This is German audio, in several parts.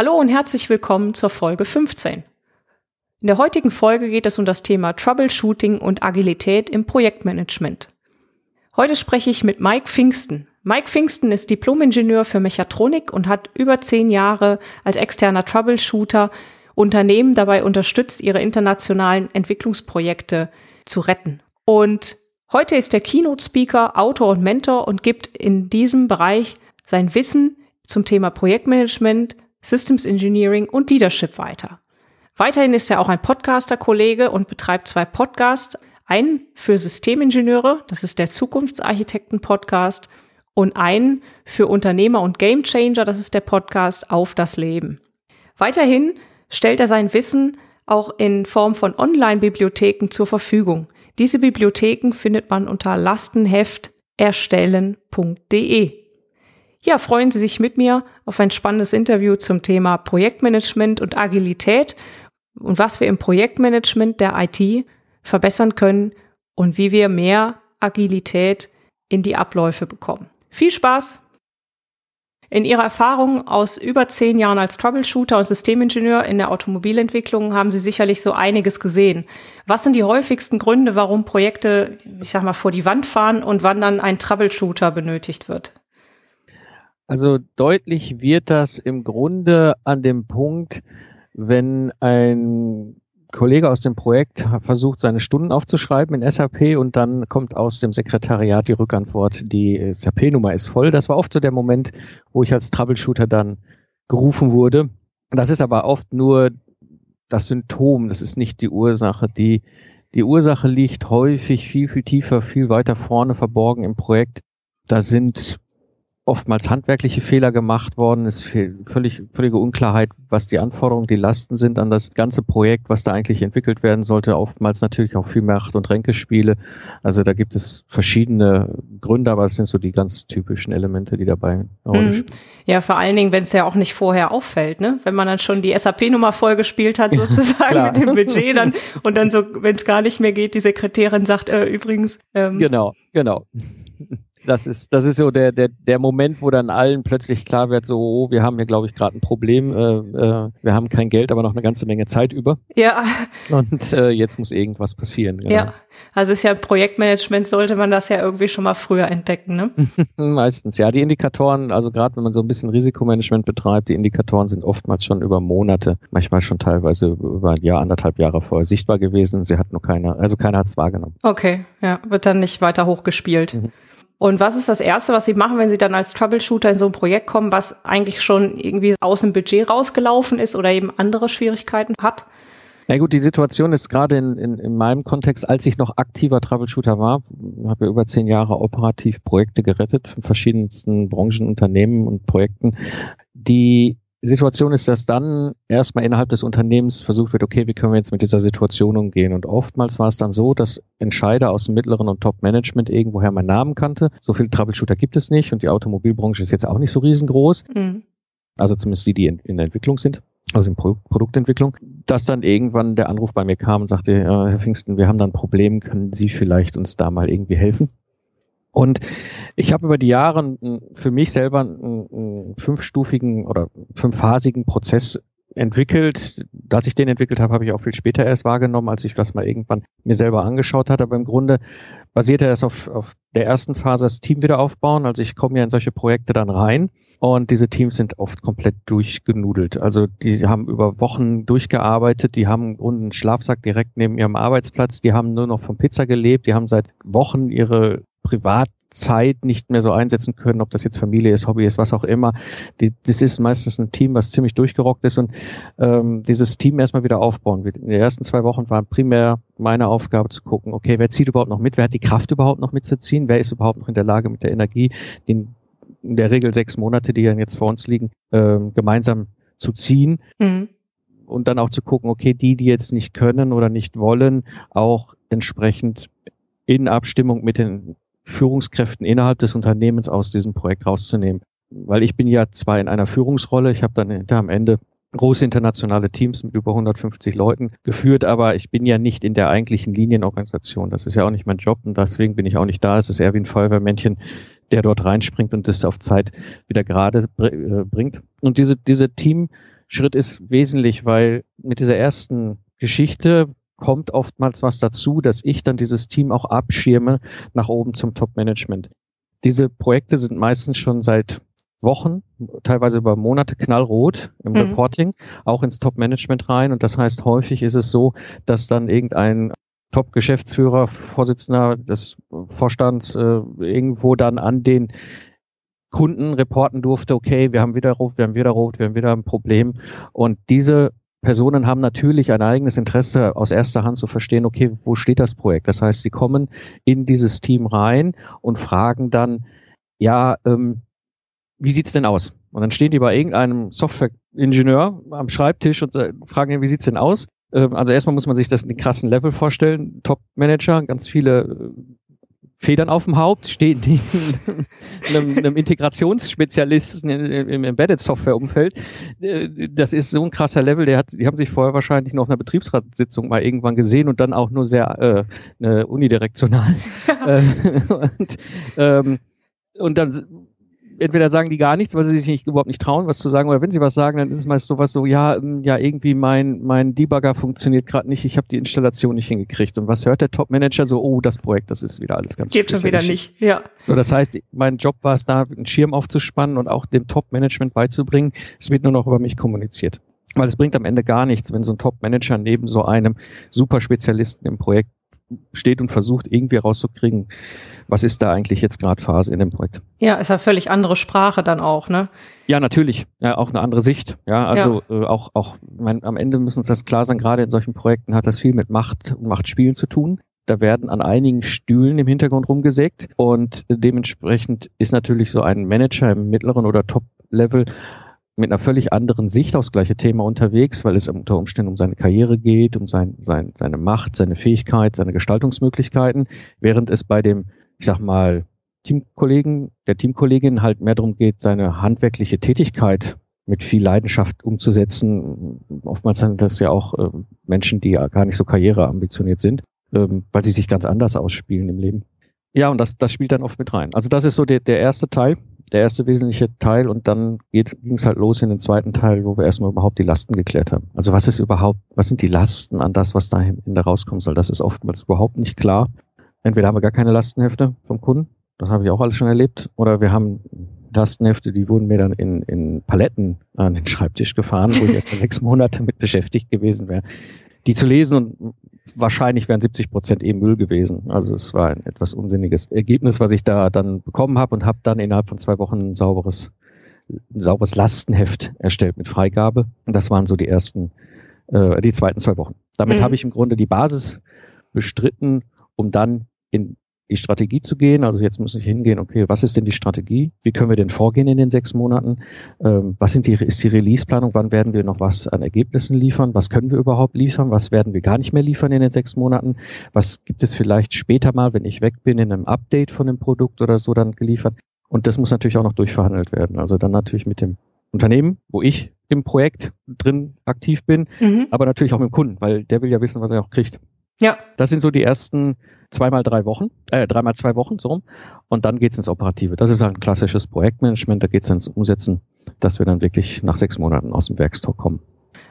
Hallo und herzlich willkommen zur Folge 15. In der heutigen Folge geht es um das Thema Troubleshooting und Agilität im Projektmanagement. Heute spreche ich mit Mike Pfingsten. Mike Pfingsten ist Diplomingenieur für Mechatronik und hat über zehn Jahre als externer Troubleshooter Unternehmen dabei unterstützt, ihre internationalen Entwicklungsprojekte zu retten. Und heute ist er Keynote-Speaker, Autor und Mentor und gibt in diesem Bereich sein Wissen zum Thema Projektmanagement, Systems Engineering und Leadership weiter. Weiterhin ist er auch ein Podcaster-Kollege und betreibt zwei Podcasts. Einen für Systemingenieure, das ist der Zukunftsarchitekten-Podcast, und einen für Unternehmer und Gamechanger, das ist der Podcast Auf das Leben. Weiterhin stellt er sein Wissen auch in Form von Online-Bibliotheken zur Verfügung. Diese Bibliotheken findet man unter lastenhefterstellen.de. Ja, freuen Sie sich mit mir auf ein spannendes Interview zum Thema Projektmanagement und Agilität und was wir im Projektmanagement der IT verbessern können und wie wir mehr Agilität in die Abläufe bekommen. Viel Spaß! In Ihrer Erfahrung aus über zehn Jahren als Troubleshooter und Systemingenieur in der Automobilentwicklung haben Sie sicherlich so einiges gesehen. Was sind die häufigsten Gründe, warum Projekte, ich sag mal, vor die Wand fahren und wann dann ein Troubleshooter benötigt wird? Also deutlich wird das im Grunde an dem Punkt, wenn ein Kollege aus dem Projekt versucht, seine Stunden aufzuschreiben in SAP und dann kommt aus dem Sekretariat die Rückantwort, die SAP-Nummer ist voll. Das war oft so der Moment, wo ich als Troubleshooter dann gerufen wurde. Das ist aber oft nur das Symptom, das ist nicht die Ursache. Die, die Ursache liegt häufig viel, viel tiefer, viel weiter vorne verborgen im Projekt. Da sind oftmals handwerkliche Fehler gemacht worden, ist völlig, völlige Unklarheit, was die Anforderungen, die Lasten sind an das ganze Projekt, was da eigentlich entwickelt werden sollte. Oftmals natürlich auch viel Macht- und Ränkespiele. Also da gibt es verschiedene Gründe, aber es sind so die ganz typischen Elemente, die dabei eine Rolle mhm. spielen. Ja, vor allen Dingen, wenn es ja auch nicht vorher auffällt, ne? Wenn man dann schon die SAP-Nummer vollgespielt hat, sozusagen mit dem Budget dann und dann so, wenn es gar nicht mehr geht, die Sekretärin sagt, äh, übrigens. Ähm, genau, genau. Das ist, das ist so der, der, der Moment, wo dann allen plötzlich klar wird, so, oh, wir haben hier, glaube ich, gerade ein Problem. Äh, äh, wir haben kein Geld, aber noch eine ganze Menge Zeit über. Ja. Und äh, jetzt muss irgendwas passieren. Genau. Ja. Also ist ja Projektmanagement sollte man das ja irgendwie schon mal früher entdecken, ne? Meistens, ja. Die Indikatoren, also gerade wenn man so ein bisschen Risikomanagement betreibt, die Indikatoren sind oftmals schon über Monate, manchmal schon teilweise über ein Jahr, anderthalb Jahre vorher sichtbar gewesen. Sie hat nur keiner, also keiner hat es wahrgenommen. Okay, ja, wird dann nicht weiter hochgespielt. Mhm. Und was ist das Erste, was Sie machen, wenn Sie dann als Troubleshooter in so ein Projekt kommen, was eigentlich schon irgendwie aus dem Budget rausgelaufen ist oder eben andere Schwierigkeiten hat? Na gut, die Situation ist gerade in, in, in meinem Kontext, als ich noch aktiver Troubleshooter war, habe ja über zehn Jahre operativ Projekte gerettet in verschiedensten Branchen, Unternehmen und Projekten, die Situation ist, dass dann erstmal innerhalb des Unternehmens versucht wird, okay, wie können wir jetzt mit dieser Situation umgehen? Und oftmals war es dann so, dass Entscheider aus dem mittleren und Top-Management irgendwoher meinen Namen kannte. So viele Troubleshooter gibt es nicht und die Automobilbranche ist jetzt auch nicht so riesengroß. Mhm. Also zumindest die, die in, in der Entwicklung sind also in Pro Produktentwicklung, dass dann irgendwann der Anruf bei mir kam und sagte, äh, Herr Pfingsten, wir haben da ein Problem, können Sie vielleicht uns da mal irgendwie helfen? Und ich habe über die Jahre für mich selber einen, einen fünfstufigen oder fünfphasigen Prozess entwickelt. Dass ich den entwickelt habe, habe ich auch viel später erst wahrgenommen, als ich das mal irgendwann mir selber angeschaut hatte. Aber im Grunde basierte es auf, auf der ersten Phase das Team wieder aufbauen. Also ich komme ja in solche Projekte dann rein und diese Teams sind oft komplett durchgenudelt. Also die haben über Wochen durchgearbeitet, die haben im Grunde einen Schlafsack direkt neben ihrem Arbeitsplatz, die haben nur noch vom Pizza gelebt, die haben seit Wochen ihre Privatzeit nicht mehr so einsetzen können, ob das jetzt Familie ist, Hobby ist, was auch immer. Die, das ist meistens ein Team, was ziemlich durchgerockt ist und ähm, dieses Team erstmal wieder aufbauen. In den ersten zwei Wochen war primär meine Aufgabe zu gucken, okay, wer zieht überhaupt noch mit, wer hat die Kraft überhaupt noch mitzuziehen, wer ist überhaupt noch in der Lage mit der Energie, den in der Regel sechs Monate, die dann jetzt vor uns liegen, äh, gemeinsam zu ziehen. Mhm. Und dann auch zu gucken, okay, die, die jetzt nicht können oder nicht wollen, auch entsprechend in Abstimmung mit den Führungskräften innerhalb des Unternehmens aus diesem Projekt rauszunehmen. Weil ich bin ja zwar in einer Führungsrolle, ich habe dann hinter am Ende große internationale Teams mit über 150 Leuten geführt, aber ich bin ja nicht in der eigentlichen Linienorganisation. Das ist ja auch nicht mein Job und deswegen bin ich auch nicht da. Es ist eher wie ein Feuerwehrmännchen, der dort reinspringt und das auf Zeit wieder gerade äh, bringt. Und diese, diese Teamschritt ist wesentlich, weil mit dieser ersten Geschichte kommt oftmals was dazu, dass ich dann dieses Team auch abschirme nach oben zum Top-Management. Diese Projekte sind meistens schon seit Wochen, teilweise über Monate knallrot im mhm. Reporting, auch ins Top-Management rein. Und das heißt, häufig ist es so, dass dann irgendein Top-Geschäftsführer, Vorsitzender des Vorstands äh, irgendwo dann an den Kunden reporten durfte, okay, wir haben wieder rot, wir haben wieder rot, wir haben wieder ein Problem. Und diese Personen haben natürlich ein eigenes Interesse aus erster Hand zu verstehen, okay, wo steht das Projekt? Das heißt, sie kommen in dieses Team rein und fragen dann, ja, ähm, wie sieht's denn aus? Und dann stehen die bei irgendeinem Software-Ingenieur am Schreibtisch und fragen ihn, wie sieht's denn aus? Ähm, also erstmal muss man sich das in den krassen Level vorstellen. Top-Manager, ganz viele äh, Federn auf dem Haupt, stehen die einem, einem Integrationsspezialisten im Embedded-Software-Umfeld. Äh, das ist so ein krasser Level, der hat, die haben sich vorher wahrscheinlich noch in einer Betriebsratssitzung mal irgendwann gesehen und dann auch nur sehr äh, unidirektional. Äh, und, ähm, und dann entweder sagen die gar nichts, weil sie sich nicht, überhaupt nicht trauen, was zu sagen, oder wenn sie was sagen, dann ist es meist sowas so, ja, ähm, ja, irgendwie mein, mein Debugger funktioniert gerade nicht, ich habe die Installation nicht hingekriegt. Und was hört der Top-Manager so, oh, das Projekt, das ist wieder alles ganz Geht schon wieder nicht, ja. So, das heißt, mein Job war es da, einen Schirm aufzuspannen und auch dem Top-Management beizubringen, es wird nur noch über mich kommuniziert. Weil es bringt am Ende gar nichts, wenn so ein Top-Manager neben so einem Superspezialisten im Projekt steht und versucht irgendwie rauszukriegen, was ist da eigentlich jetzt gerade Phase in dem Projekt. Ja, ist ja völlig andere Sprache dann auch, ne? Ja, natürlich. Ja, auch eine andere Sicht. Ja, also ja. Äh, auch, auch mein, am Ende müssen uns das klar sein, gerade in solchen Projekten hat das viel mit Macht und Machtspielen zu tun. Da werden an einigen Stühlen im Hintergrund rumgesägt und dementsprechend ist natürlich so ein Manager im mittleren oder Top-Level mit einer völlig anderen Sicht aufs gleiche Thema unterwegs, weil es unter Umständen um seine Karriere geht, um sein, sein, seine Macht, seine Fähigkeit, seine Gestaltungsmöglichkeiten, während es bei dem, ich sag mal, Teamkollegen, der Teamkollegin halt mehr darum geht, seine handwerkliche Tätigkeit mit viel Leidenschaft umzusetzen. Oftmals sind das ja auch äh, Menschen, die ja gar nicht so karriereambitioniert sind, ähm, weil sie sich ganz anders ausspielen im Leben. Ja, und das, das spielt dann oft mit rein. Also das ist so der, der erste Teil der erste wesentliche Teil und dann ging es halt los in den zweiten Teil, wo wir erstmal überhaupt die Lasten geklärt haben. Also was ist überhaupt, was sind die Lasten an das, was da hinter rauskommen soll? Das ist oftmals überhaupt nicht klar. Entweder haben wir gar keine Lastenhefte vom Kunden, das habe ich auch alles schon erlebt, oder wir haben Lastenhefte, die wurden mir dann in, in Paletten an den Schreibtisch gefahren, wo ich erst mal sechs Monate mit beschäftigt gewesen wäre, die zu lesen und wahrscheinlich wären 70 Prozent eh Müll gewesen. Also es war ein etwas unsinniges Ergebnis, was ich da dann bekommen habe und habe dann innerhalb von zwei Wochen ein sauberes, ein sauberes Lastenheft erstellt mit Freigabe. Das waren so die ersten, äh, die zweiten zwei Wochen. Damit mhm. habe ich im Grunde die Basis bestritten, um dann in die Strategie zu gehen. Also jetzt muss ich hingehen, okay, was ist denn die Strategie? Wie können wir denn vorgehen in den sechs Monaten? Ähm, was sind die, ist die Release-Planung? Wann werden wir noch was an Ergebnissen liefern? Was können wir überhaupt liefern? Was werden wir gar nicht mehr liefern in den sechs Monaten? Was gibt es vielleicht später mal, wenn ich weg bin, in einem Update von dem Produkt oder so dann geliefert? Und das muss natürlich auch noch durchverhandelt werden. Also dann natürlich mit dem Unternehmen, wo ich im Projekt drin aktiv bin, mhm. aber natürlich auch mit dem Kunden, weil der will ja wissen, was er auch kriegt. Ja. Das sind so die ersten zweimal drei Wochen, äh, dreimal zwei Wochen, so rum. Und dann geht's ins Operative. Das ist halt ein klassisches Projektmanagement, da geht's ins Umsetzen, dass wir dann wirklich nach sechs Monaten aus dem Werkstor kommen.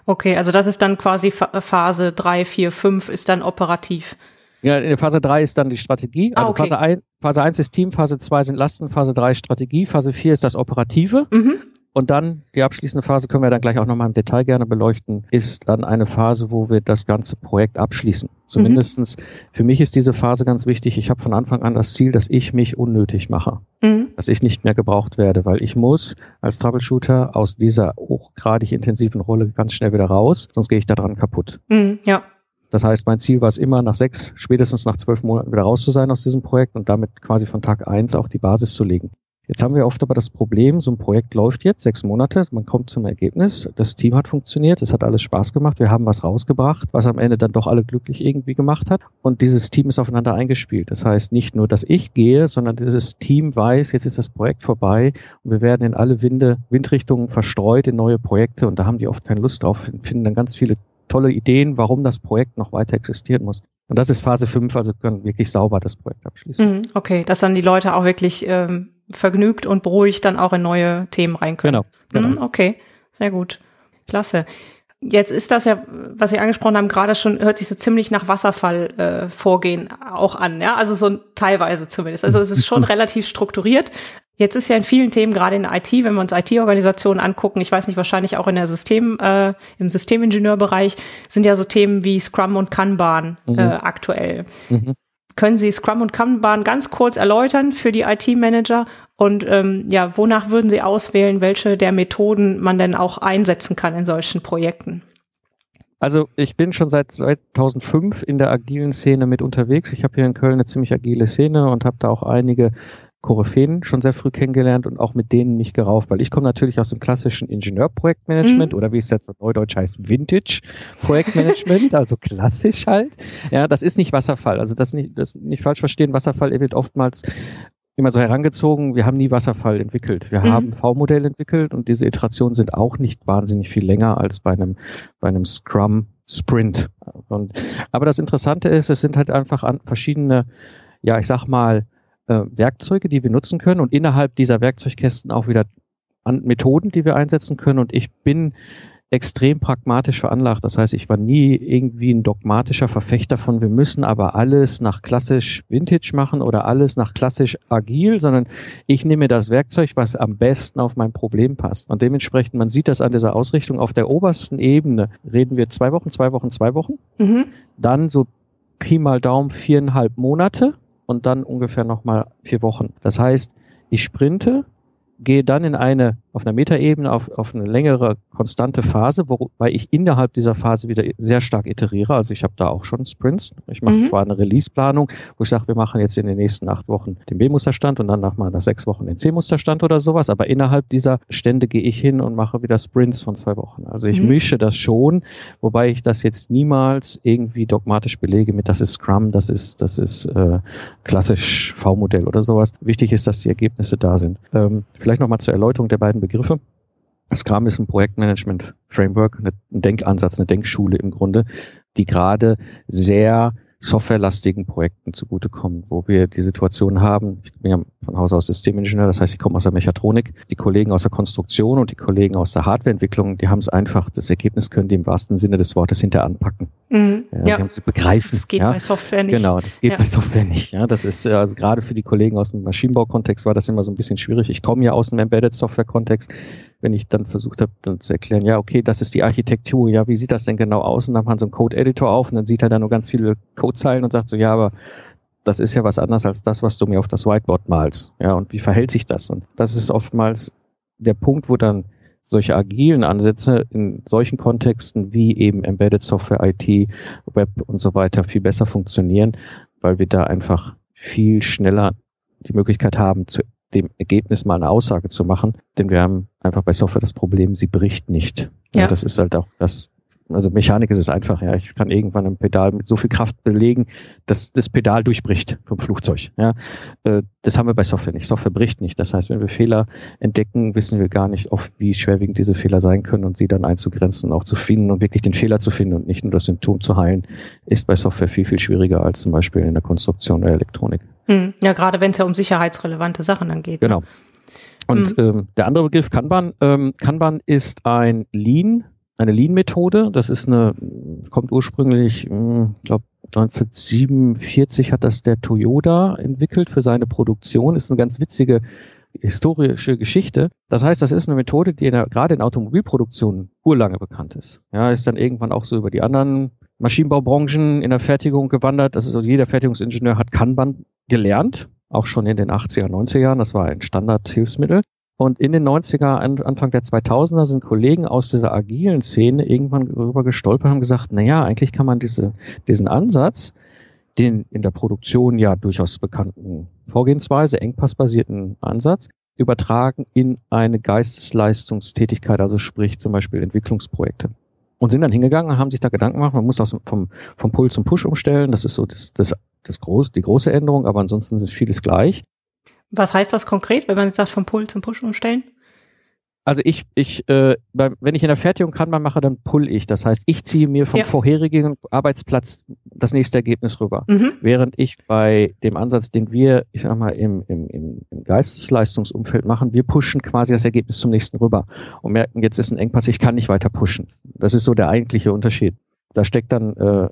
Okay, also das ist dann quasi Phase drei, vier, fünf ist dann operativ. Ja, in der Phase drei ist dann die Strategie. Ah, also ah, okay. Phase, ein, Phase eins ist Team, Phase zwei sind Lasten, Phase drei Strategie, Phase vier ist das Operative. Mhm. Und dann, die abschließende Phase können wir dann gleich auch nochmal im Detail gerne beleuchten, ist dann eine Phase, wo wir das ganze Projekt abschließen. Zumindestens mhm. für mich ist diese Phase ganz wichtig. Ich habe von Anfang an das Ziel, dass ich mich unnötig mache. Mhm. Dass ich nicht mehr gebraucht werde, weil ich muss als Troubleshooter aus dieser hochgradig intensiven Rolle ganz schnell wieder raus, sonst gehe ich daran kaputt. Mhm, ja. Das heißt, mein Ziel war es immer, nach sechs, spätestens nach zwölf Monaten wieder raus zu sein aus diesem Projekt und damit quasi von Tag eins auch die Basis zu legen. Jetzt haben wir oft aber das Problem, so ein Projekt läuft jetzt sechs Monate, man kommt zum Ergebnis, das Team hat funktioniert, es hat alles Spaß gemacht, wir haben was rausgebracht, was am Ende dann doch alle glücklich irgendwie gemacht hat und dieses Team ist aufeinander eingespielt. Das heißt nicht nur, dass ich gehe, sondern dieses Team weiß, jetzt ist das Projekt vorbei und wir werden in alle Winde, Windrichtungen verstreut in neue Projekte und da haben die oft keine Lust drauf, finden dann ganz viele tolle Ideen, warum das Projekt noch weiter existieren muss. Und das ist Phase 5, also können wirklich sauber das Projekt abschließen. Mhm, okay, dass dann die Leute auch wirklich ähm, vergnügt und beruhigt dann auch in neue Themen rein können. Genau. genau. Okay, sehr gut. Klasse. Jetzt ist das ja, was Sie angesprochen haben, gerade schon, hört sich so ziemlich nach Wasserfallvorgehen äh, auch an, ja, also so teilweise zumindest. Also es ist schon relativ strukturiert. Jetzt ist ja in vielen Themen, gerade in IT, wenn wir uns IT-Organisationen angucken, ich weiß nicht, wahrscheinlich auch in der System, äh, im Systemingenieur-Bereich, sind ja so Themen wie Scrum und Kanban äh, mhm. aktuell. Mhm. Können Sie Scrum und Kanban ganz kurz erläutern für die IT-Manager? Und ähm, ja, wonach würden Sie auswählen, welche der Methoden man denn auch einsetzen kann in solchen Projekten? Also ich bin schon seit 2005 in der agilen Szene mit unterwegs. Ich habe hier in Köln eine ziemlich agile Szene und habe da auch einige Koryphäen schon sehr früh kennengelernt und auch mit denen mich gerauft, weil ich komme natürlich aus dem klassischen Ingenieurprojektmanagement mhm. oder wie es jetzt so neudeutsch heißt, Vintage Projektmanagement, also klassisch halt. Ja, das ist nicht Wasserfall. Also das nicht, das nicht falsch verstehen. Wasserfall wird oftmals immer so herangezogen, wir haben nie Wasserfall entwickelt. Wir mhm. haben V-Modell entwickelt und diese Iterationen sind auch nicht wahnsinnig viel länger als bei einem, bei einem Scrum Sprint. Und, aber das Interessante ist, es sind halt einfach an verschiedene, ja, ich sag mal, äh, Werkzeuge, die wir nutzen können und innerhalb dieser Werkzeugkästen auch wieder an Methoden, die wir einsetzen können. Und ich bin extrem pragmatisch veranlagt. Das heißt, ich war nie irgendwie ein dogmatischer Verfechter von, wir müssen aber alles nach klassisch Vintage machen oder alles nach klassisch agil, sondern ich nehme das Werkzeug, was am besten auf mein Problem passt. Und dementsprechend, man sieht das an dieser Ausrichtung. Auf der obersten Ebene reden wir zwei Wochen, zwei Wochen, zwei Wochen. Mhm. Dann so Pi mal Daumen viereinhalb Monate und dann ungefähr nochmal vier Wochen. Das heißt, ich sprinte, gehe dann in eine, auf einer Metaebene, auf, auf eine längere, konstante Phase, wobei ich innerhalb dieser Phase wieder sehr stark iteriere. Also ich habe da auch schon Sprints. Ich mache mhm. zwar eine Release-Planung, wo ich sage, wir machen jetzt in den nächsten acht Wochen den B-Musterstand und dann nach mal nach sechs Wochen den C-Musterstand oder sowas, aber innerhalb dieser Stände gehe ich hin und mache wieder Sprints von zwei Wochen. Also ich mhm. mische das schon, wobei ich das jetzt niemals irgendwie dogmatisch belege mit, das ist Scrum, das ist, das ist äh, klassisch V-Modell oder sowas. Wichtig ist, dass die Ergebnisse da sind. Ähm, Vielleicht nochmal zur Erläuterung der beiden Begriffe. Scrum ist ein Projektmanagement-Framework, ein Denkansatz, eine Denkschule im Grunde, die gerade sehr softwarelastigen Projekten zugutekommen, wo wir die Situation haben, ich bin ja von Haus aus Systemingenieur, das heißt, ich komme aus der Mechatronik, die Kollegen aus der Konstruktion und die Kollegen aus der Hardwareentwicklung, die haben es einfach, das Ergebnis können die im wahrsten Sinne des Wortes hinter anpacken. Mhm, ja, ja. Haben sie begreifen. Das geht ja. bei Software nicht. Genau, das geht ja. bei Software nicht. Ja, das ist, also gerade für die Kollegen aus dem Maschinenbau-Kontext war das immer so ein bisschen schwierig. Ich komme ja aus dem Embedded Software-Kontext wenn ich dann versucht habe, dann zu erklären, ja, okay, das ist die Architektur, ja, wie sieht das denn genau aus? Und dann macht man so einen Code-Editor auf und dann sieht er da nur ganz viele Codezeilen und sagt so, ja, aber das ist ja was anderes als das, was du mir auf das Whiteboard malst. Ja, und wie verhält sich das? Und das ist oftmals der Punkt, wo dann solche agilen Ansätze in solchen Kontexten wie eben Embedded Software, IT, Web und so weiter viel besser funktionieren, weil wir da einfach viel schneller die Möglichkeit haben zu dem Ergebnis mal eine Aussage zu machen, denn wir haben einfach bei Software das Problem, sie bricht nicht. Ja. ja das ist halt auch das, also Mechanik ist es einfach, ja. Ich kann irgendwann ein Pedal mit so viel Kraft belegen, dass das Pedal durchbricht vom Flugzeug. Ja. Äh, das haben wir bei Software nicht. Software bricht nicht. Das heißt, wenn wir Fehler entdecken, wissen wir gar nicht oft, wie schwerwiegend diese Fehler sein können und sie dann einzugrenzen, auch zu finden und wirklich den Fehler zu finden und nicht nur das Symptom zu heilen, ist bei Software viel, viel schwieriger als zum Beispiel in der Konstruktion der Elektronik. Hm. Ja, gerade wenn es ja um sicherheitsrelevante Sachen dann geht. Ne? Genau. Ne? Und hm. ähm, der andere Begriff Kanban, ähm, Kanban ist ein Lean eine Lean-Methode. Das ist eine, kommt ursprünglich, hm, ich glaube, 1947 hat das der Toyota entwickelt für seine Produktion. Ist eine ganz witzige historische Geschichte. Das heißt, das ist eine Methode, die in der, gerade in Automobilproduktion urlange bekannt ist. Ja, ist dann irgendwann auch so über die anderen Maschinenbaubranchen in der Fertigung gewandert. Das ist so, jeder Fertigungsingenieur hat Kanban gelernt, auch schon in den 80er, 90er Jahren. Das war ein Standardhilfsmittel. Und in den 90er, Anfang der 2000er sind Kollegen aus dieser agilen Szene irgendwann darüber gestolpert und haben gesagt, na ja, eigentlich kann man diese, diesen Ansatz, den in der Produktion ja durchaus bekannten Vorgehensweise, engpassbasierten Ansatz, übertragen in eine Geistesleistungstätigkeit, also sprich zum Beispiel Entwicklungsprojekte. Und sind dann hingegangen und haben sich da Gedanken gemacht, man muss aus, vom, vom Pull zum Push umstellen. Das ist so das, das, das groß, die große Änderung, aber ansonsten ist vieles gleich. Was heißt das konkret, wenn man jetzt sagt, vom Pull zum Push umstellen? Also ich, ich, äh, beim, wenn ich in der Fertigung Kanban mache, dann pull ich. Das heißt, ich ziehe mir vom ja. vorherigen Arbeitsplatz das nächste Ergebnis rüber. Mhm. Während ich bei dem Ansatz, den wir, ich sag mal, im, im, im Geistesleistungsumfeld machen, wir pushen quasi das Ergebnis zum nächsten rüber und merken, jetzt ist ein Engpass, ich kann nicht weiter pushen. Das ist so der eigentliche Unterschied. Da steckt dann äh,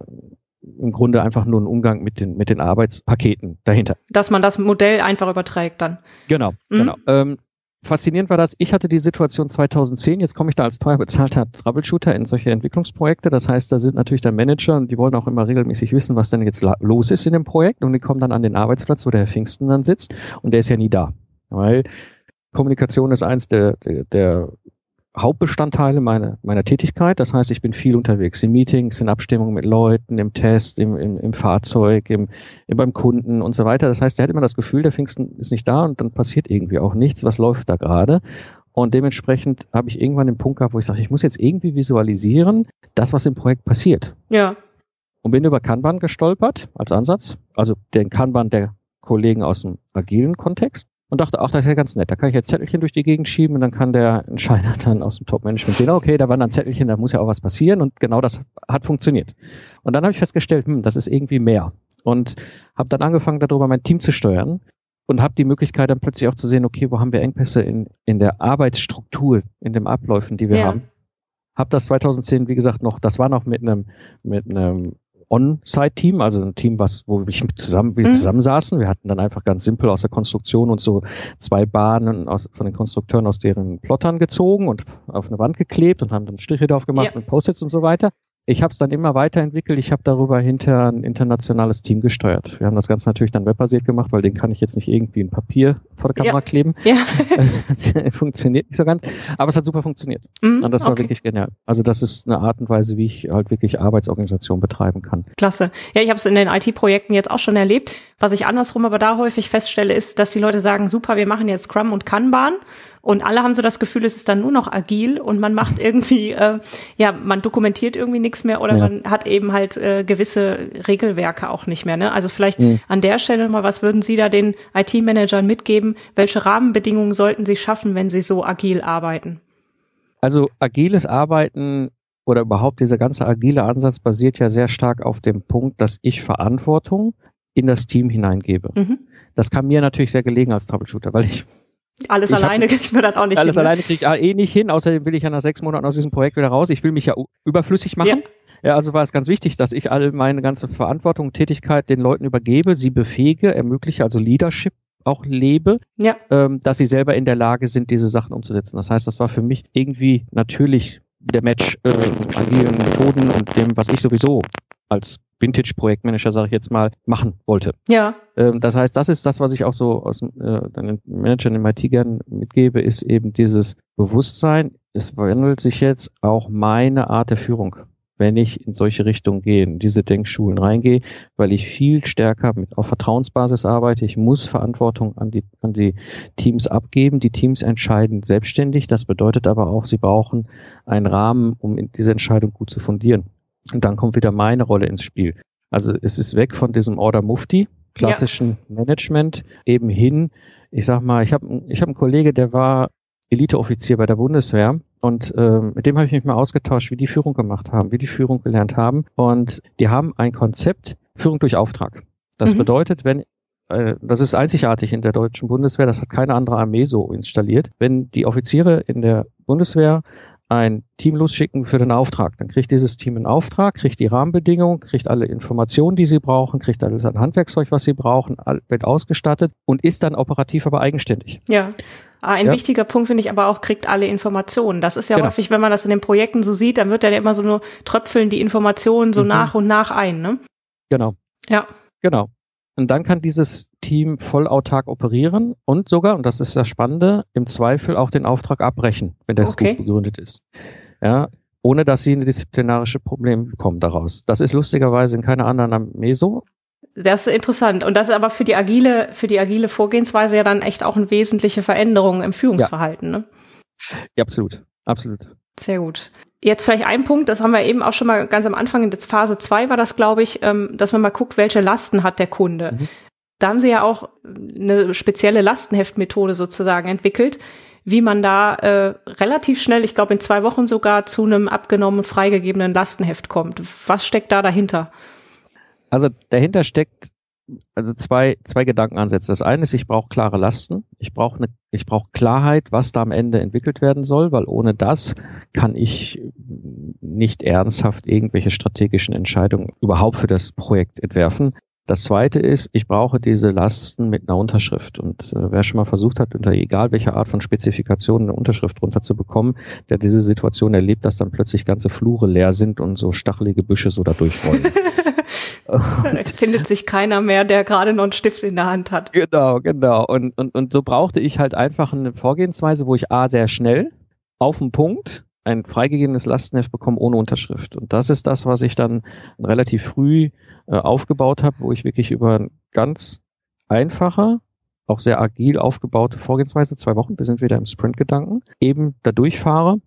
im Grunde einfach nur ein Umgang mit den, mit den Arbeitspaketen dahinter. Dass man das Modell einfach überträgt dann. Genau, mhm. genau. Ähm, faszinierend war das, ich hatte die Situation 2010, jetzt komme ich da als teuer bezahlter Troubleshooter in solche Entwicklungsprojekte. Das heißt, da sind natürlich dann Manager und die wollen auch immer regelmäßig wissen, was denn jetzt los ist in dem Projekt und die kommen dann an den Arbeitsplatz, wo der Herr Pfingsten dann sitzt und der ist ja nie da. Weil Kommunikation ist eins der, der, der Hauptbestandteile meiner, meiner Tätigkeit. Das heißt, ich bin viel unterwegs in Meetings, in Abstimmungen mit Leuten, im Test, im, im, im Fahrzeug, im, im, beim Kunden und so weiter. Das heißt, der hat immer das Gefühl, der Pfingsten ist nicht da und dann passiert irgendwie auch nichts. Was läuft da gerade? Und dementsprechend habe ich irgendwann den Punkt gehabt, wo ich sage, ich muss jetzt irgendwie visualisieren, das, was im Projekt passiert. Ja. Und bin über Kanban gestolpert als Ansatz, also den Kanban der Kollegen aus dem agilen Kontext und dachte, ach, das ist ja ganz nett. Da kann ich jetzt Zettelchen durch die Gegend schieben und dann kann der Entscheider dann aus dem Top-Management sehen, okay, da waren dann Zettelchen, da muss ja auch was passieren und genau das hat funktioniert. Und dann habe ich festgestellt, hm, das ist irgendwie mehr und habe dann angefangen, darüber mein Team zu steuern und habe die Möglichkeit dann plötzlich auch zu sehen, okay, wo haben wir Engpässe in, in der Arbeitsstruktur, in den Abläufen, die wir ja. haben. Hab das 2010, wie gesagt, noch, das war noch mit einem mit einem On-Site-Team, also ein Team, was, wo wir zusammen, wir mhm. zusammensaßen. Wir hatten dann einfach ganz simpel aus der Konstruktion und so zwei Bahnen aus, von den Konstrukteuren aus deren Plottern gezogen und auf eine Wand geklebt und haben dann Striche drauf gemacht ja. mit Post-its und so weiter ich habe es dann immer weiterentwickelt. Ich habe darüber hinter ein internationales Team gesteuert. Wir haben das Ganze natürlich dann webbasiert gemacht, weil den kann ich jetzt nicht irgendwie in Papier vor der Kamera ja. kleben. Ja. das funktioniert nicht so ganz. Aber es hat super funktioniert. Mm, und das war okay. wirklich genial. Also das ist eine Art und Weise, wie ich halt wirklich Arbeitsorganisation betreiben kann. Klasse. Ja, ich habe es in den IT-Projekten jetzt auch schon erlebt. Was ich andersrum aber da häufig feststelle, ist, dass die Leute sagen, super, wir machen jetzt Scrum und Kanban. Und alle haben so das Gefühl, es ist dann nur noch agil und man macht irgendwie, äh, ja, man dokumentiert irgendwie nichts mehr oder ja. man hat eben halt äh, gewisse Regelwerke auch nicht mehr. Ne? Also vielleicht mhm. an der Stelle mal, was würden Sie da den IT-Managern mitgeben? Welche Rahmenbedingungen sollten sie schaffen, wenn sie so agil arbeiten? Also agiles Arbeiten oder überhaupt dieser ganze agile Ansatz basiert ja sehr stark auf dem Punkt, dass ich Verantwortung in das Team hineingebe. Mhm. Das kam mir natürlich sehr gelegen als Troubleshooter, weil ich alles ich alleine kriegt man das auch nicht alles hin. Alles ne? alleine kriege ich eh nicht hin. Außerdem will ich ja nach sechs Monaten aus diesem Projekt wieder raus. Ich will mich ja überflüssig machen. Ja. Ja, also war es ganz wichtig, dass ich all meine ganze Verantwortung, Tätigkeit den Leuten übergebe, sie befähige, ermögliche, also Leadership auch lebe, ja. ähm, dass sie selber in der Lage sind, diese Sachen umzusetzen. Das heißt, das war für mich irgendwie natürlich der Match äh, agilen Methoden und dem, was ich sowieso als Vintage-Projektmanager, sage ich jetzt mal, machen wollte. Ja. Ähm, das heißt, das ist das, was ich auch so aus äh, den Managern im IT gern mitgebe, ist eben dieses Bewusstsein, es wandelt sich jetzt auch meine Art der Führung, wenn ich in solche Richtungen gehe, in diese Denkschulen reingehe, weil ich viel stärker mit auf Vertrauensbasis arbeite. Ich muss Verantwortung an die, an die Teams abgeben. Die Teams entscheiden selbstständig. Das bedeutet aber auch, sie brauchen einen Rahmen, um diese Entscheidung gut zu fundieren. Und dann kommt wieder meine Rolle ins Spiel. Also es ist weg von diesem Order Mufti, klassischen ja. Management, eben hin. Ich sag mal, ich habe ich hab einen Kollege, der war Eliteoffizier bei der Bundeswehr und äh, mit dem habe ich mich mal ausgetauscht, wie die Führung gemacht haben, wie die Führung gelernt haben. Und die haben ein Konzept Führung durch Auftrag. Das mhm. bedeutet, wenn äh, das ist einzigartig in der deutschen Bundeswehr, das hat keine andere Armee so installiert. Wenn die Offiziere in der Bundeswehr ein Team losschicken für den Auftrag. Dann kriegt dieses Team einen Auftrag, kriegt die Rahmenbedingungen, kriegt alle Informationen, die sie brauchen, kriegt alles an Handwerkzeug, was sie brauchen, wird ausgestattet und ist dann operativ aber eigenständig. Ja. Ah, ein ja. wichtiger Punkt finde ich aber auch, kriegt alle Informationen. Das ist ja genau. häufig, wenn man das in den Projekten so sieht, dann wird ja immer so nur tröpfeln die Informationen so mhm. nach und nach ein, ne? Genau. Ja. Genau. Und dann kann dieses Team voll autark operieren und sogar, und das ist das Spannende, im Zweifel auch den Auftrag abbrechen, wenn der okay. gut begründet ist. Ja, ohne dass sie eine disziplinarische Problem bekommen daraus. Das ist lustigerweise in keiner anderen Armee so. Das ist interessant. Und das ist aber für die agile, für die agile Vorgehensweise ja dann echt auch eine wesentliche Veränderung im Führungsverhalten, ja. ne? Ja, absolut. Absolut. Sehr gut. Jetzt vielleicht ein Punkt, das haben wir eben auch schon mal ganz am Anfang in der Phase zwei war das, glaube ich, ähm, dass man mal guckt, welche Lasten hat der Kunde. Mhm. Da haben sie ja auch eine spezielle Lastenheftmethode sozusagen entwickelt, wie man da äh, relativ schnell, ich glaube in zwei Wochen sogar, zu einem abgenommenen, freigegebenen Lastenheft kommt. Was steckt da dahinter? Also dahinter steckt also zwei, zwei Gedankenansätze. Das eine ist, ich brauche klare Lasten. Ich brauche eine, ich brauche Klarheit, was da am Ende entwickelt werden soll, weil ohne das kann ich nicht ernsthaft irgendwelche strategischen Entscheidungen überhaupt für das Projekt entwerfen. Das zweite ist, ich brauche diese Lasten mit einer Unterschrift. Und äh, wer schon mal versucht hat, unter egal welcher Art von Spezifikation eine Unterschrift runterzubekommen, der diese Situation erlebt, dass dann plötzlich ganze Flure leer sind und so stachelige Büsche so da durchrollen. findet sich keiner mehr, der gerade noch einen Stift in der Hand hat. Genau, genau. Und, und, und so brauchte ich halt einfach eine Vorgehensweise, wo ich A, sehr schnell auf den Punkt ein freigegebenes Lastenheft bekommen ohne Unterschrift. Und das ist das, was ich dann relativ früh äh, aufgebaut habe, wo ich wirklich über ganz einfache, auch sehr agil aufgebaute Vorgehensweise, zwei Wochen, wir sind wieder im Sprint-Gedanken, eben da durchfahre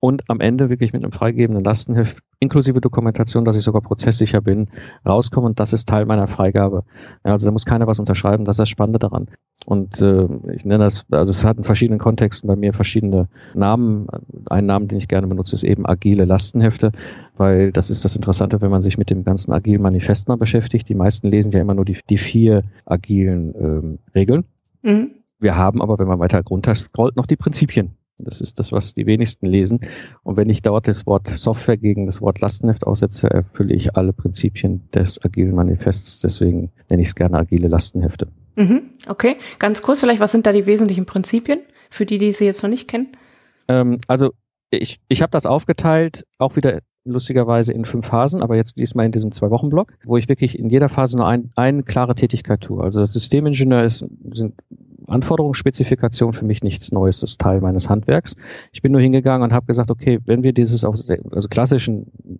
und am Ende wirklich mit einem freigegebenen Lastenheft inklusive Dokumentation, dass ich sogar prozesssicher bin, rauskomme und das ist Teil meiner Freigabe. Also da muss keiner was unterschreiben, das ist das Spannende daran. Und äh, ich nenne das, also es hat in verschiedenen Kontexten bei mir verschiedene Namen. Ein Name, den ich gerne benutze, ist eben agile Lastenhefte, weil das ist das Interessante, wenn man sich mit dem ganzen agilen Manifest mal beschäftigt. Die meisten lesen ja immer nur die, die vier agilen ähm, Regeln. Mhm. Wir haben aber, wenn man weiter runter scrollt, noch die Prinzipien. Das ist das, was die wenigsten lesen. Und wenn ich dort das Wort Software gegen das Wort Lastenheft aussetze, erfülle ich alle Prinzipien des agilen Manifests. Deswegen nenne ich es gerne agile Lastenhefte. Mhm, okay, ganz kurz vielleicht, was sind da die wesentlichen Prinzipien für die, die Sie jetzt noch nicht kennen? Ähm, also ich, ich habe das aufgeteilt, auch wieder lustigerweise in fünf Phasen, aber jetzt diesmal in diesem Zwei-Wochen-Block, wo ich wirklich in jeder Phase nur ein, eine klare Tätigkeit tue. Also das Systemingenieur ist, sind Anforderungsspezifikation für mich nichts Neues, das ist Teil meines Handwerks. Ich bin nur hingegangen und habe gesagt, okay, wenn wir dieses auf also klassischen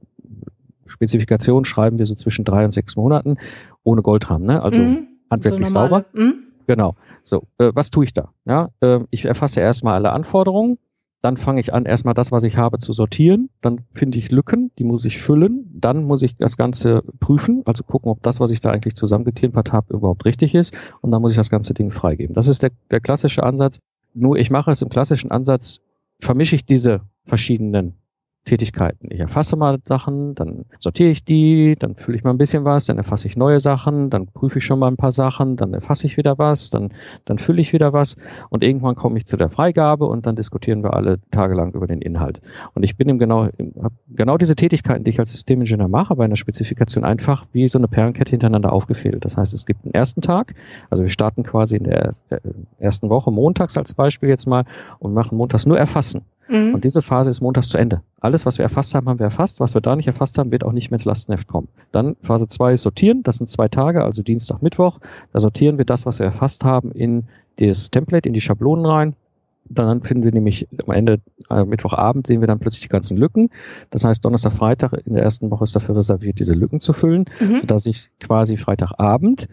Spezifikationen schreiben wir so zwischen drei und sechs Monaten ohne Goldrahmen, ne? Also mhm. handwerklich so sauber. Mhm. Genau. So, äh, was tue ich da? Ja, äh, ich erfasse erstmal alle Anforderungen, dann fange ich an, erstmal das, was ich habe, zu sortieren. Dann finde ich Lücken, die muss ich füllen. Dann muss ich das Ganze prüfen, also gucken, ob das, was ich da eigentlich zusammengeklimpert habe, überhaupt richtig ist. Und dann muss ich das ganze Ding freigeben. Das ist der, der klassische Ansatz. Nur ich mache es im klassischen Ansatz, vermische ich diese verschiedenen Tätigkeiten. Ich erfasse mal Sachen, dann sortiere ich die, dann fülle ich mal ein bisschen was, dann erfasse ich neue Sachen, dann prüfe ich schon mal ein paar Sachen, dann erfasse ich wieder was, dann, dann fülle ich wieder was und irgendwann komme ich zu der Freigabe und dann diskutieren wir alle tagelang über den Inhalt. Und ich bin im genau, habe genau diese Tätigkeiten, die ich als Systemingenieur mache, bei einer Spezifikation einfach wie so eine Perlenkette hintereinander aufgefehlt. Das heißt, es gibt einen ersten Tag, also wir starten quasi in der ersten Woche, montags als Beispiel jetzt mal und machen montags nur erfassen. Mhm. Und diese Phase ist montags zu Ende. Alles, was wir erfasst haben, haben wir erfasst. Was wir da nicht erfasst haben, wird auch nicht mehr ins Lastenheft kommen. Dann Phase 2 ist sortieren. Das sind zwei Tage, also Dienstag, Mittwoch. Da sortieren wir das, was wir erfasst haben, in das Template, in die Schablonen rein. Dann finden wir nämlich am Ende, äh, Mittwochabend, sehen wir dann plötzlich die ganzen Lücken. Das heißt, Donnerstag, Freitag in der ersten Woche ist dafür reserviert, diese Lücken zu füllen, mhm. sodass ich quasi Freitagabend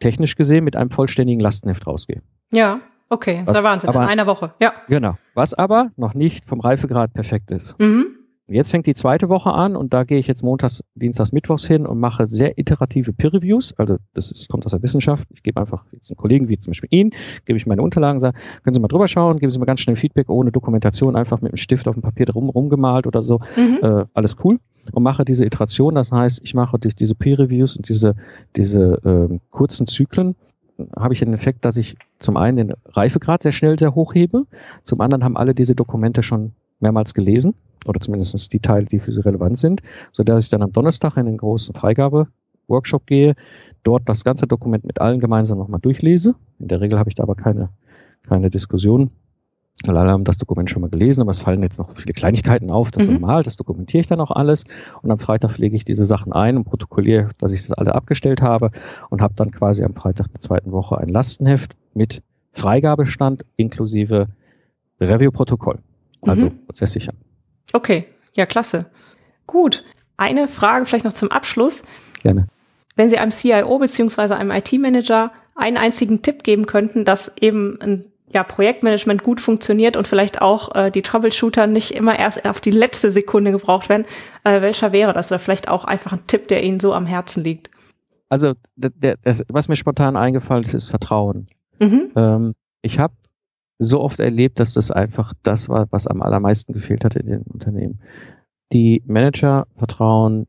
technisch gesehen mit einem vollständigen Lastenheft rausgehe. Ja. Okay, das ist ja Wahnsinn, aber, in einer Woche, ja. Genau. Was aber noch nicht vom Reifegrad perfekt ist. Mhm. Jetzt fängt die zweite Woche an und da gehe ich jetzt montags, dienstags, mittwochs hin und mache sehr iterative Peer Reviews. Also das ist, kommt aus der Wissenschaft. Ich gebe einfach jetzt einen Kollegen wie zum Beispiel Ihnen, gebe ich meine Unterlagen, sage, können Sie mal drüber schauen, geben Sie mir ganz schnell Feedback ohne Dokumentation, einfach mit einem Stift auf dem Papier drum rumgemalt oder so. Mhm. Äh, alles cool. Und mache diese Iteration. Das heißt, ich mache durch diese Peer Reviews und diese, diese äh, kurzen Zyklen habe ich den Effekt, dass ich zum einen den Reifegrad sehr schnell sehr hoch hebe, zum anderen haben alle diese Dokumente schon mehrmals gelesen oder zumindest die Teile, die für sie relevant sind, so dass ich dann am Donnerstag in den großen Freigabe-Workshop gehe, dort das ganze Dokument mit allen gemeinsam nochmal durchlese. In der Regel habe ich da aber keine, keine Diskussion alle haben das Dokument schon mal gelesen, aber es fallen jetzt noch viele Kleinigkeiten auf, das mhm. ist normal, das dokumentiere ich dann auch alles und am Freitag lege ich diese Sachen ein und protokolliere, dass ich das alle abgestellt habe und habe dann quasi am Freitag der zweiten Woche ein Lastenheft mit Freigabestand inklusive Review-Protokoll, also mhm. prozesssicher. Okay, ja, klasse. Gut. Eine Frage vielleicht noch zum Abschluss. Gerne. wenn Sie einem CIO beziehungsweise einem IT-Manager einen einzigen Tipp geben könnten, dass eben ein ja, Projektmanagement gut funktioniert und vielleicht auch äh, die Troubleshooter nicht immer erst auf die letzte Sekunde gebraucht werden, äh, welcher wäre das? Oder vielleicht auch einfach ein Tipp, der Ihnen so am Herzen liegt? Also, der, der, das, was mir spontan eingefallen ist, ist Vertrauen. Mhm. Ähm, ich habe so oft erlebt, dass das einfach das war, was am allermeisten gefehlt hat in den Unternehmen. Die Manager vertrauen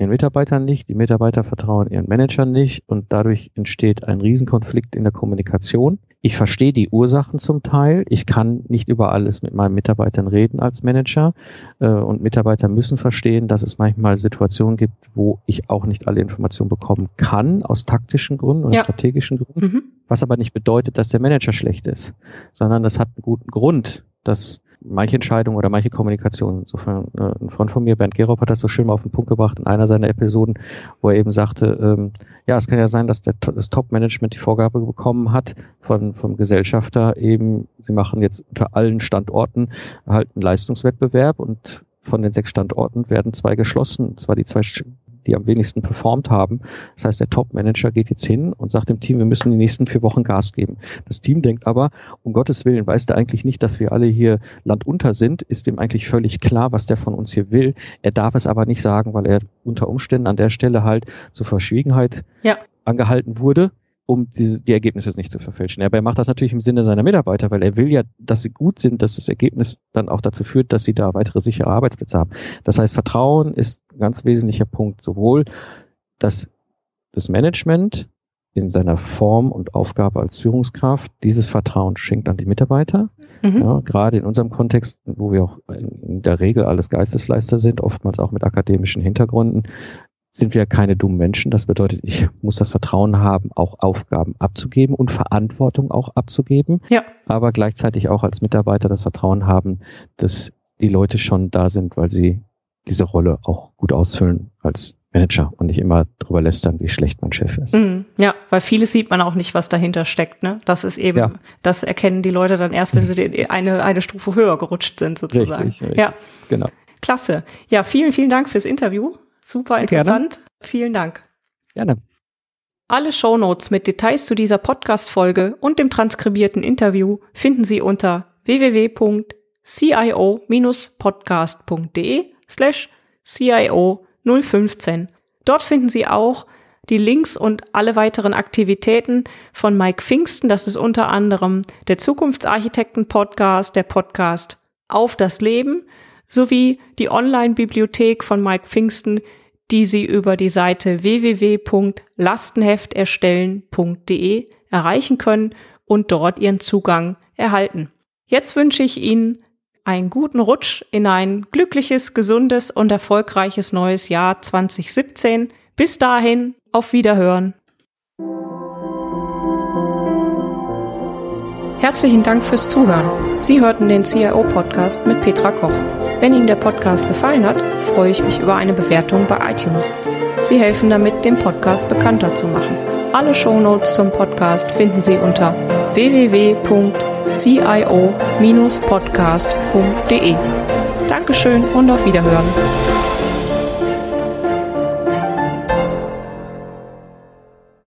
ihren Mitarbeitern nicht, die Mitarbeiter vertrauen ihren Managern nicht und dadurch entsteht ein Riesenkonflikt in der Kommunikation. Ich verstehe die Ursachen zum Teil. Ich kann nicht über alles mit meinen Mitarbeitern reden als Manager äh, und Mitarbeiter müssen verstehen, dass es manchmal Situationen gibt, wo ich auch nicht alle Informationen bekommen kann aus taktischen Gründen oder ja. strategischen Gründen, mhm. was aber nicht bedeutet, dass der Manager schlecht ist, sondern das hat einen guten Grund, dass manche Entscheidungen oder manche Kommunikation. Insofern, äh, ein Freund von mir, Bernd Gerob, hat das so schön mal auf den Punkt gebracht in einer seiner Episoden, wo er eben sagte, ähm, ja, es kann ja sein, dass der, das Top-Management die Vorgabe bekommen hat von, vom Gesellschafter eben, sie machen jetzt unter allen Standorten halt einen Leistungswettbewerb und von den sechs Standorten werden zwei geschlossen, zwar die zwei die am wenigsten performt haben. Das heißt, der Top-Manager geht jetzt hin und sagt dem Team, wir müssen die nächsten vier Wochen Gas geben. Das Team denkt aber, um Gottes Willen, weiß der eigentlich nicht, dass wir alle hier landunter sind, ist dem eigentlich völlig klar, was der von uns hier will. Er darf es aber nicht sagen, weil er unter Umständen an der Stelle halt zur Verschwiegenheit ja. angehalten wurde um diese, die Ergebnisse nicht zu verfälschen. Aber er macht das natürlich im Sinne seiner Mitarbeiter, weil er will ja, dass sie gut sind, dass das Ergebnis dann auch dazu führt, dass sie da weitere sichere Arbeitsplätze haben. Das heißt, Vertrauen ist ganz wesentlicher Punkt, sowohl dass das Management in seiner Form und Aufgabe als Führungskraft dieses Vertrauen schenkt an die Mitarbeiter. Mhm. Ja, gerade in unserem Kontext, wo wir auch in der Regel alles Geistesleister sind, oftmals auch mit akademischen Hintergründen, sind wir keine dummen Menschen. Das bedeutet, ich muss das Vertrauen haben, auch Aufgaben abzugeben und Verantwortung auch abzugeben. Ja. Aber gleichzeitig auch als Mitarbeiter das Vertrauen haben, dass die Leute schon da sind, weil sie diese Rolle auch gut ausfüllen als Manager und nicht immer drüber lästern, wie schlecht mein Chef ist. Mm, ja, weil vieles sieht man auch nicht, was dahinter steckt. Ne? Das ist eben, ja. das erkennen die Leute dann erst, wenn sie eine, eine Stufe höher gerutscht sind, sozusagen. Richtig, richtig. Ja, genau. Klasse. Ja, vielen, vielen Dank fürs Interview. Super interessant. Gerne. Vielen Dank. Gerne. Alle Shownotes mit Details zu dieser Podcast-Folge und dem transkribierten Interview finden Sie unter www.cio-podcast.de slash CIO 015. Dort finden Sie auch die Links und alle weiteren Aktivitäten von Mike Pfingsten. Das ist unter anderem der Zukunftsarchitekten-Podcast, der Podcast Auf das Leben sowie die Online-Bibliothek von Mike Pfingsten, die Sie über die Seite www.lastenhefterstellen.de erreichen können und dort Ihren Zugang erhalten. Jetzt wünsche ich Ihnen einen guten Rutsch in ein glückliches, gesundes und erfolgreiches neues Jahr 2017. Bis dahin, auf Wiederhören. Herzlichen Dank fürs Zuhören. Sie hörten den CIO-Podcast mit Petra Koch. Wenn Ihnen der Podcast gefallen hat, freue ich mich über eine Bewertung bei iTunes. Sie helfen damit, den Podcast bekannter zu machen. Alle Shownotes zum Podcast finden Sie unter www.cio-podcast.de. Dankeschön und auf Wiederhören.